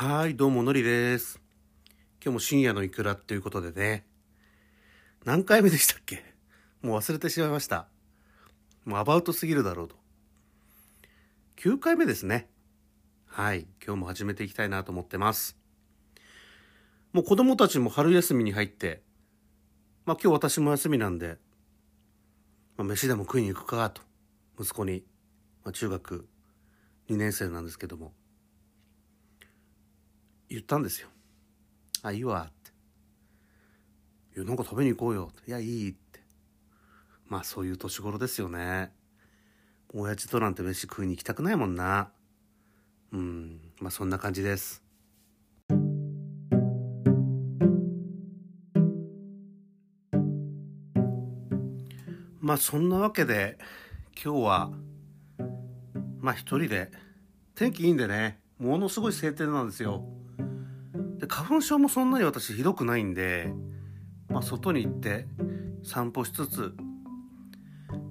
はい、どうものりです。今日も深夜のいくらっていうことでね。何回目でしたっけ？もう忘れてしまいました。もうアバウトすぎるだろうと。9回目ですね。はい、今日も始めていきたいなと思ってます。もう子供たちも春休みに入って、まあ今日私も休みなんで、まあ、飯でも食いに行くかと、息子に、まあ、中学2年生なんですけども、言ったんですよ。あ、いいわって。いや、なんか食べに行こうよ。いや、いいって。まあそういう年頃ですよね。親父となんて飯食いに行きたくないもんな。うん、まあそんな感じです。まあそんなわけで今日はまあ一人で天気いいんでねものすごい晴天なんですよ花粉症もそんなに私ひどくないんでまあ外に行って散歩しつつ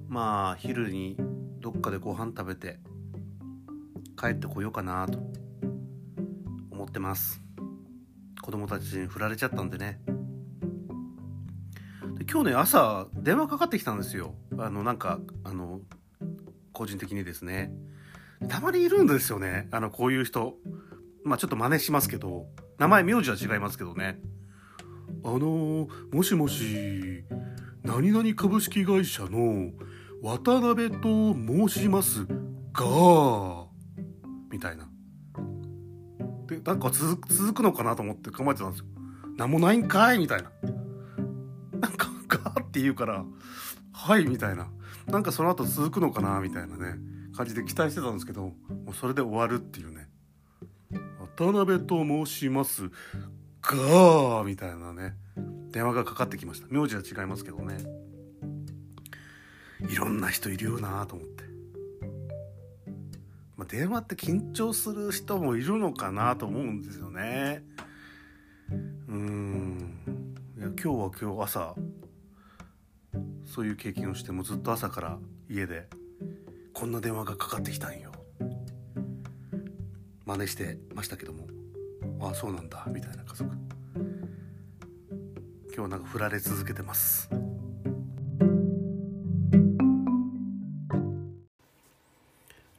まあ昼にどっかでご飯食べて帰ってこようかなと思ってます。子供たちに振られちゃったんでね。で今日ね朝電話かかってきたんですよ。あのなんかあの個人的にですね。たまにいるんですよね。あのこういう人。まあちょっと真似しますけど。名前名字は違いますけどね。あのもしもし何々株式会社の渡辺と申しますがみたいな。でなんか続くのかなと思って構えてたんですよ。何もないんかいみたいな。なんかガーって言うからはいみたいな。なんかその後続くのかなみたいなね感じで期待してたんですけどもうそれで終わるっていうね。渡辺と申します。がみたいなね。電話がかかってきました。名字は違いますけどね。いろんな人いるよなと思って、まあ、電話って緊張する人もいるのかなと思うんですよね。うん。いや今日は今日朝そういう経験をしてもずっと朝から家でこんな電話がかかってきたんよ。真似してましたけどもああそうなんだみたいな家族。今日はなんか振られ続けてます。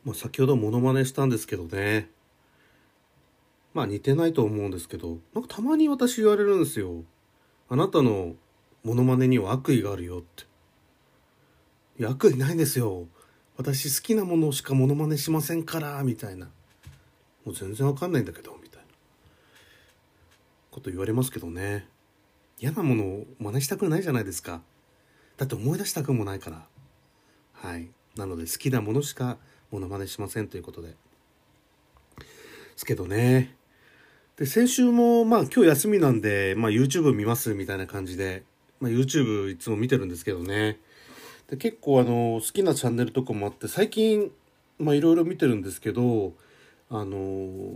まあ先ほどモノマネしたんですけどね。まあ似てないと思うんですけどなんかたまに私言われるんですよ。あなたのモノマネには悪意があるよって。いや悪意ないんですよ。私好きなものしかモノマネしませんからみたいな。もう全然わかんないんだけどみたいなこと言われますけどね。嫌なものを真似したくないじゃないですか。だって思い出したくもないから。はい。なので好きなものしかモノマネしませんということで。ですけどね。で先週もまあ今日休みなんで、まあ、YouTube 見ますみたいな感じで、まあ、YouTube いつも見てるんですけどね。で結構あの好きなチャンネルとかもあって最近まあいろいろ見てるんですけどあの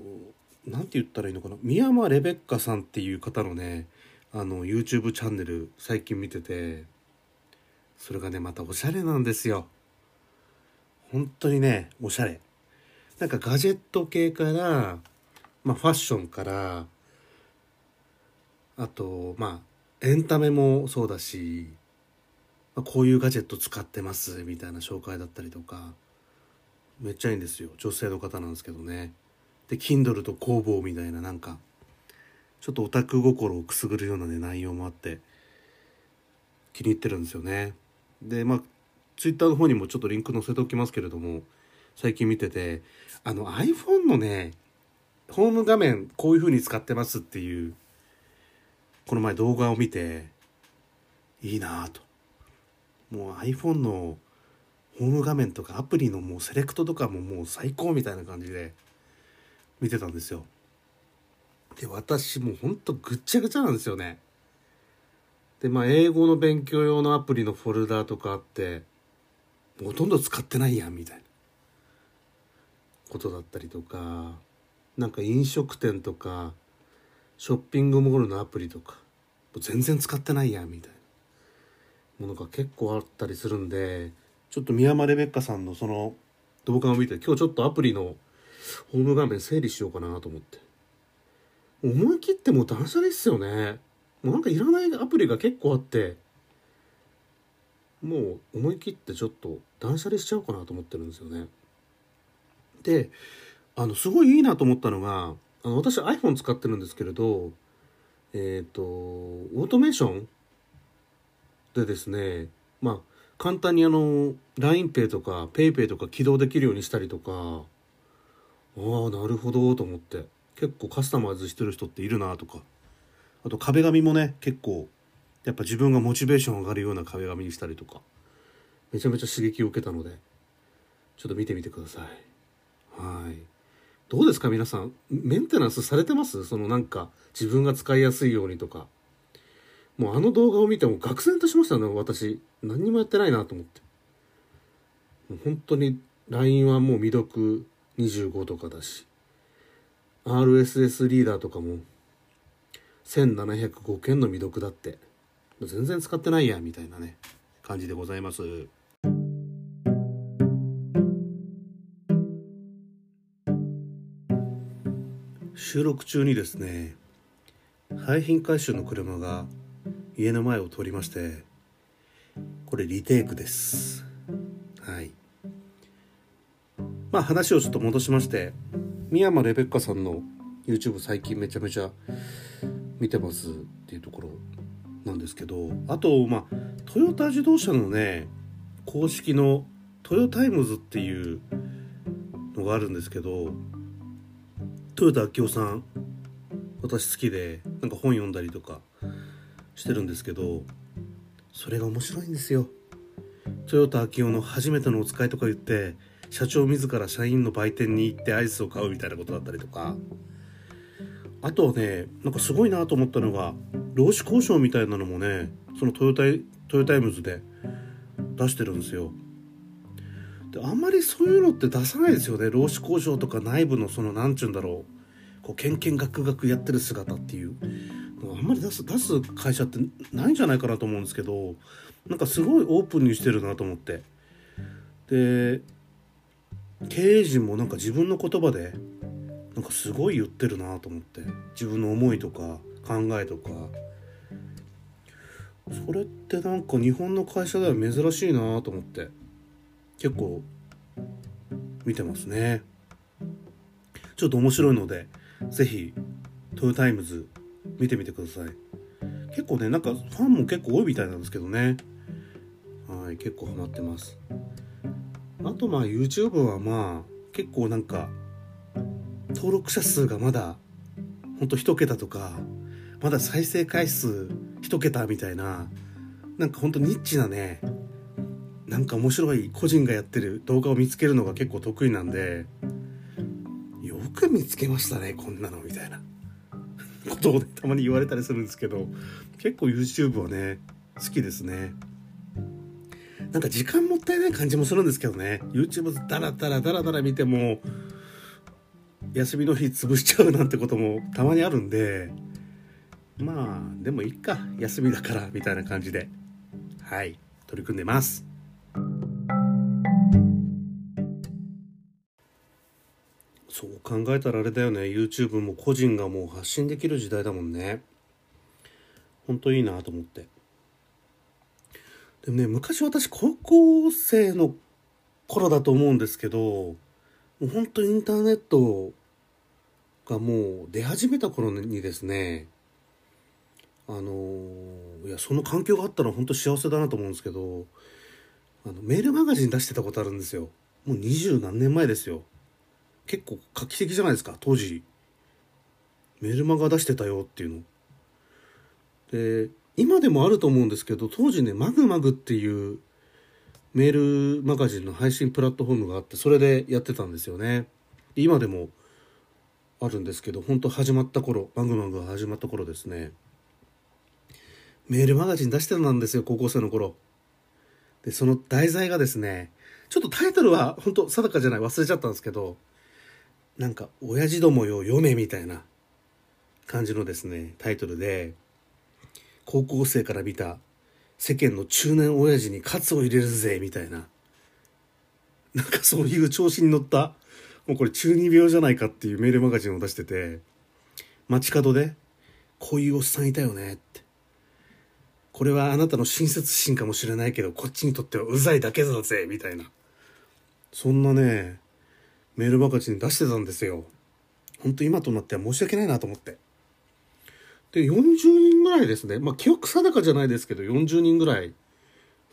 なんて言ったらいいのかな。宮山レベッカさんっていう方のねあの YouTube チャンネル最近見ててそれがねまたおしゃれなんですよ。本当にねおしゃれ。なんかガジェット系からまあファッションからあとまあエンタメもそうだしまあこういうガジェット使ってますみたいな紹介だったりとか。めっちゃいいんですよ。女性の方なんですけどね。で Kindle と工房みたいななんかちょっとオタク心をくすぐるようなね内容もあって気に入ってるんですよね。でまあ Twitter の方にもちょっとリンク載せておきますけれども最近見ててあの iPhone のねホーム画面こういう風に使ってますっていうこの前動画を見ていいなぁと。もう iPhone のホーム画面とかアプリのもうセレクトとかももう最高みたいな感じで見てたんですよ。で私もうほんとぐっちゃぐちゃなんですよね。でまあ英語の勉強用のアプリのフォルダーとかあってほとんど使ってないやんみたいな。ことだったりとかなんか飲食店とかショッピングモールのアプリとか全然使ってないやんみたいなものが結構あったりするんでちょっと宮山レベッカさんのその動画を見て今日ちょっとアプリのホーム画面整理しようかなと思って。思い切ってもう断捨離っすよね。もうなんかいらないアプリが結構あって。もう思い切ってちょっと断捨離しちゃおうかなと思ってるんですよね。であのすごいいいなと思ったのがあの私 iPhone 使ってるんですけれどえっ、ー、とオートメーションでですねまあ簡単にあの LINEPay とか PayPay とか起動できるようにしたりとかああなるほどと思って。結構カスタマイズしてる人っているなとか。あと壁紙もね結構やっぱ自分がモチベーション上がるような壁紙にしたりとか。めちゃめちゃ刺激を受けたのでちょっと見てみてください。はい。どうですか皆さん？メンテナンスされてます？そのなんか自分が使いやすいようにとか。もうあの動画を見ても愕然としましたね私。何にもやってないなと思って。もう本当に LINE はもう未読25とかだし。RSS リーダーとかも1705件の未読だって。全然使ってないやみたいなね感じでございます。収録中にですね廃品回収の車が家の前を通りましてこれリテイクです。はい。まあ話をちょっと戻しまして三山レベッカさんの YouTube 最近めちゃめちゃ見てますっていうところなんですけどあとまあトヨタ自動車のね公式のトヨタイムズっていうのがあるんですけど豊田章男さん私好きでなんか本読んだりとかしてるんですけどそれが面白いんですよ。豊田明夫の初めてのお使いとか言って社長自ら社員の売店に行ってアイスを買うみたいなことだったりとか。あとはねなんかすごいなと思ったのが労使交渉みたいなのもねそのトヨタトヨタイムズで出してるんですよ。であんまりそういうのって出さないですよね。労使交渉とか内部のその何ちゅうんだろう。こうけんけんがくがくやってる姿っていう。んまり出す出す会社ってないんじゃないかなと思うんですけどなんかすごいオープンにしてるなと思って。で経営陣もなんか自分の言葉でなんかすごい言ってるなと思って。自分の思いとか考えとか。それってなんか日本の会社では珍しいなと思って。結構見てますね。ちょっと面白いので是非トヨタイムズ見てみてください。結構ねなんかファンも結構多いみたいなんですけどね。はい結構ハマってます。あとまあ YouTube はまあ結構なんか登録者数がまだほんと1桁とかまだ再生回数1桁みたいななんかほんとニッチなねなんか面白い個人がやってる動画を見つけるのが結構得意なんでよく見つけましたねこんなのみたいな。ことを、ね、たまに言われたりするんですけど結構 YouTube はね好きですね。なんか時間もったいない感じもするんですけどね。YouTube ダラダラダラダラ見ても休みの日潰しちゃうなんてこともたまにあるんでまあでもいいか。休みだからみたいな感じで。はい。取り組んでます。そう考えたらあれだよね。YouTube も個人がもう発信できる時代だもんね。ほんといいなと思って。でもね昔私高校生の頃だと思うんですけどもう本当インターネットがもう出始めた頃にですねあのいやその環境があったのは本当幸せだなと思うんですけどあのメールマガジン出してたことあるんですよ。もう二十何年前ですよ。結構画期的じゃないですか当時。メルマガ出してたよっていうの。で今でもあると思うんですけど当時ねマグマグっていうメールマガジンの配信プラットフォームがあってそれでやってたんですよね。今でもあるんですけど本当始まった頃マグマグが始まった頃ですね。メールマガジン出してたんですよ高校生の頃。でその題材がですねちょっとタイトルは本当定かじゃない忘れちゃったんですけどなんか「親父どもよ読め」みたいな感じのですねタイトルで高校生から見た世間の中年親父にカツを入れるぜみたいななんかそういう調子に乗ったもうこれ中二病じゃないかっていうメールマガジンを出してて街角で、こういうおっさんいたよねって。これはあなたの親切心かもしれないけど、こっちにとってはうざいだけだぜ、みたいな。そんなね、メールマガジン出してたんですよ。ほんと今となっては申し訳ないなと思って。で、40人ぐらいですね。まあ、記憶定かじゃないですけど、40人ぐらい、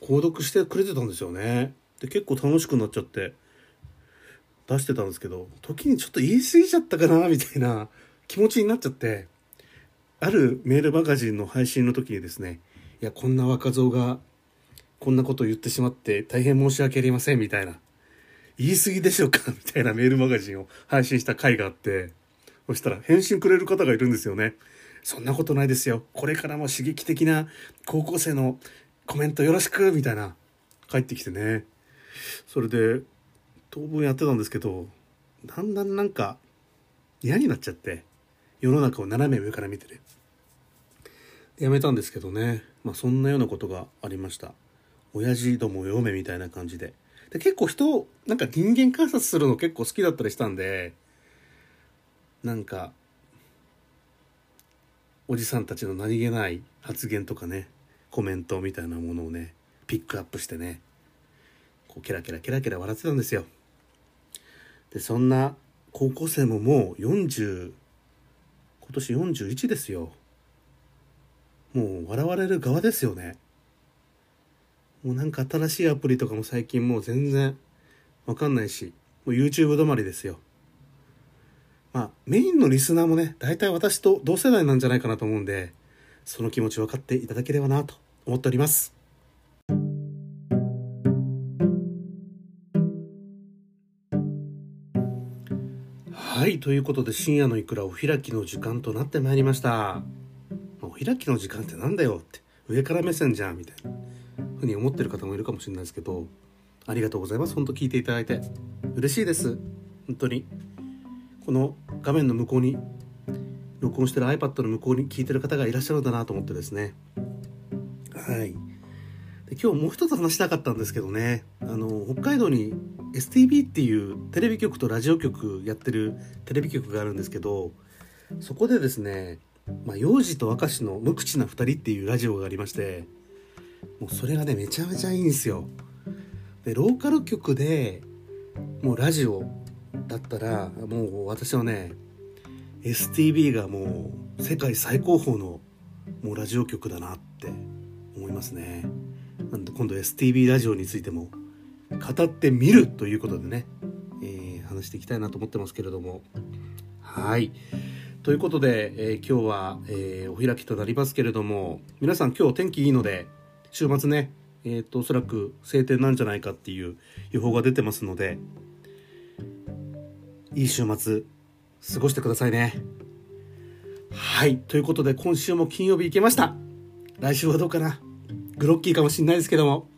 購読してくれてたんですよね。で、結構楽しくなっちゃって、出してたんですけど、時にちょっと言い過ぎちゃったかな、みたいな気持ちになっちゃって、あるメールマガジンの配信の時にですね、いや、こんな若造が、こんなことを言ってしまって大変申し訳ありません、みたいな。言い過ぎでしょうかみたいなメールマガジンを配信した回があって、そしたら返信くれる方がいるんですよね。そんなことないですよ。これからも刺激的な高校生のコメントよろしくみたいな、返ってきてね。それで、当分やってたんですけど、だんだんなんか嫌になっちゃって、世の中を斜め上から見てね。やめたんですけどね。まあそんなようなことがありました。親父ども読めみたいな感じで。で結構人、なんか人間観察するの結構好きだったりしたんで、なんか、おじさんたちの何気ない発言とかね、コメントみたいなものをね、ピックアップしてね、こうケラケラケラケラ笑ってたんですよ。で、そんな高校生ももう40、今年41ですよ。もう笑われる側ですよね。もうなんか新しいアプリとかも最近もう全然わかんないし、もう YouTube 止まりですよ。まあ、メインのリスナーもね、大体私と同世代なんじゃないかなと思うんで、その気持ち分かっていただければなと思っております。はい、ということで深夜のいくらお開きの時間となってまいりました。お開きの時間ってなんだよって、上から目線じゃんみたいな。ふうに思ってる方もいるかもしれないですけどありがとうございます。本当聞いていただいて。嬉しいです。本当に。この画面の向こうに録音してる iPad の向こうに聞いてる方がいらっしゃるんだなと思ってですね。はい。で今日もう一つ話したかったんですけどね。あの北海道に STB っていうテレビ局とラジオ局やってるテレビ局があるんですけどそこでですねまあ、幼児と明石の無口な2人っていうラジオがありましてもうそれがねめちゃめちゃいいんですよ。でローカル局でもうラジオだったらもう私はね STB がもう世界最高峰のもうラジオ局だなって思いますね。なんで今度 STB ラジオについても語ってみるということでね、えー、話していきたいなと思ってますけれども。はい。ということで、えー、今日は、えー、お開きとなりますけれども皆さん今日天気いいので週末ね、えっ、ー、と、おそらく晴天なんじゃないかっていう予報が出てますので、いい週末、過ごしてくださいね。はい。ということで、今週も金曜日行けました。来週はどうかなグロッキーかもしんないですけども、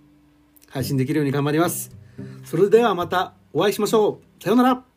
配信できるように頑張ります。それではまたお会いしましょう。さようなら。